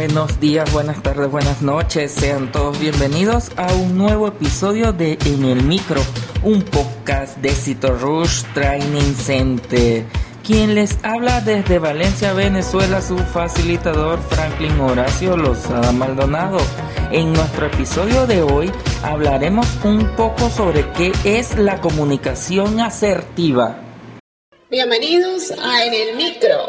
Buenos días, buenas tardes, buenas noches. Sean todos bienvenidos a un nuevo episodio de En el Micro, un podcast de Cito Rush Training Center. Quien les habla desde Valencia, Venezuela, su facilitador Franklin Horacio Lozada Maldonado. En nuestro episodio de hoy hablaremos un poco sobre qué es la comunicación asertiva. Bienvenidos a En el Micro,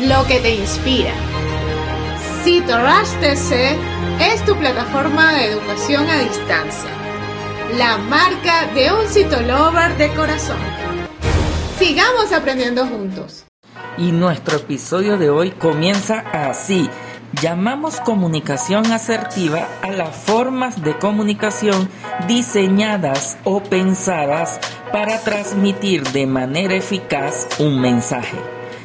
lo que te inspira. CitoRush TC es tu plataforma de educación a distancia, la marca de un citolover de corazón. Sigamos aprendiendo juntos. Y nuestro episodio de hoy comienza así. Llamamos comunicación asertiva a las formas de comunicación diseñadas o pensadas para transmitir de manera eficaz un mensaje,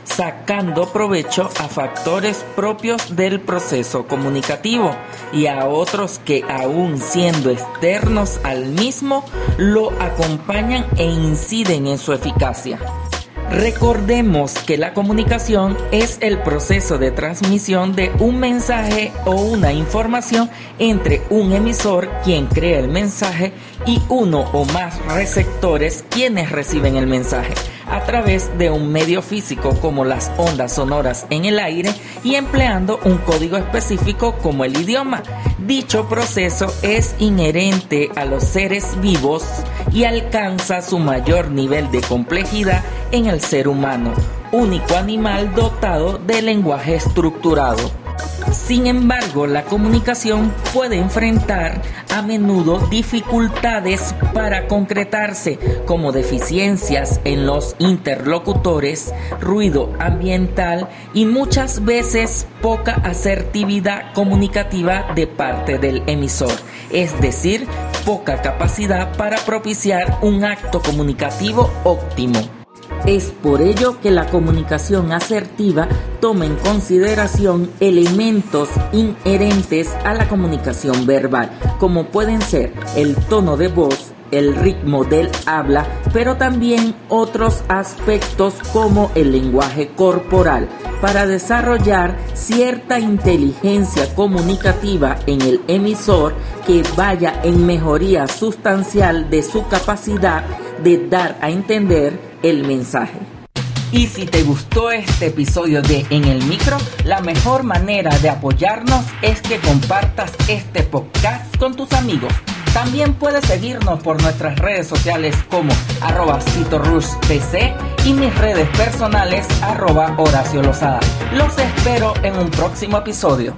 sacando provecho a factores propios del proceso comunicativo y a otros que aún siendo externos al mismo lo acompañan e inciden en su eficacia. Recordemos que la comunicación es el proceso de transmisión de un mensaje o una información entre un emisor, quien crea el mensaje, y uno o más receptores, quienes reciben el mensaje a través de un medio físico como las ondas sonoras en el aire y empleando un código específico como el idioma. Dicho proceso es inherente a los seres vivos y alcanza su mayor nivel de complejidad en el ser humano, único animal dotado de lenguaje estructurado. Sin embargo, la comunicación puede enfrentar a menudo dificultades para concretarse, como deficiencias en los interlocutores, ruido ambiental y muchas veces poca asertividad comunicativa de parte del emisor, es decir, poca capacidad para propiciar un acto comunicativo óptimo. Es por ello que la comunicación asertiva toma en consideración elementos inherentes a la comunicación verbal, como pueden ser el tono de voz, el ritmo del habla, pero también otros aspectos como el lenguaje corporal, para desarrollar cierta inteligencia comunicativa en el emisor que vaya en mejoría sustancial de su capacidad de dar a entender el mensaje. Y si te gustó este episodio de En el Micro, la mejor manera de apoyarnos es que compartas este podcast con tus amigos. También puedes seguirnos por nuestras redes sociales como arroba PC y mis redes personales arroba Horacio Lozada. Los espero en un próximo episodio.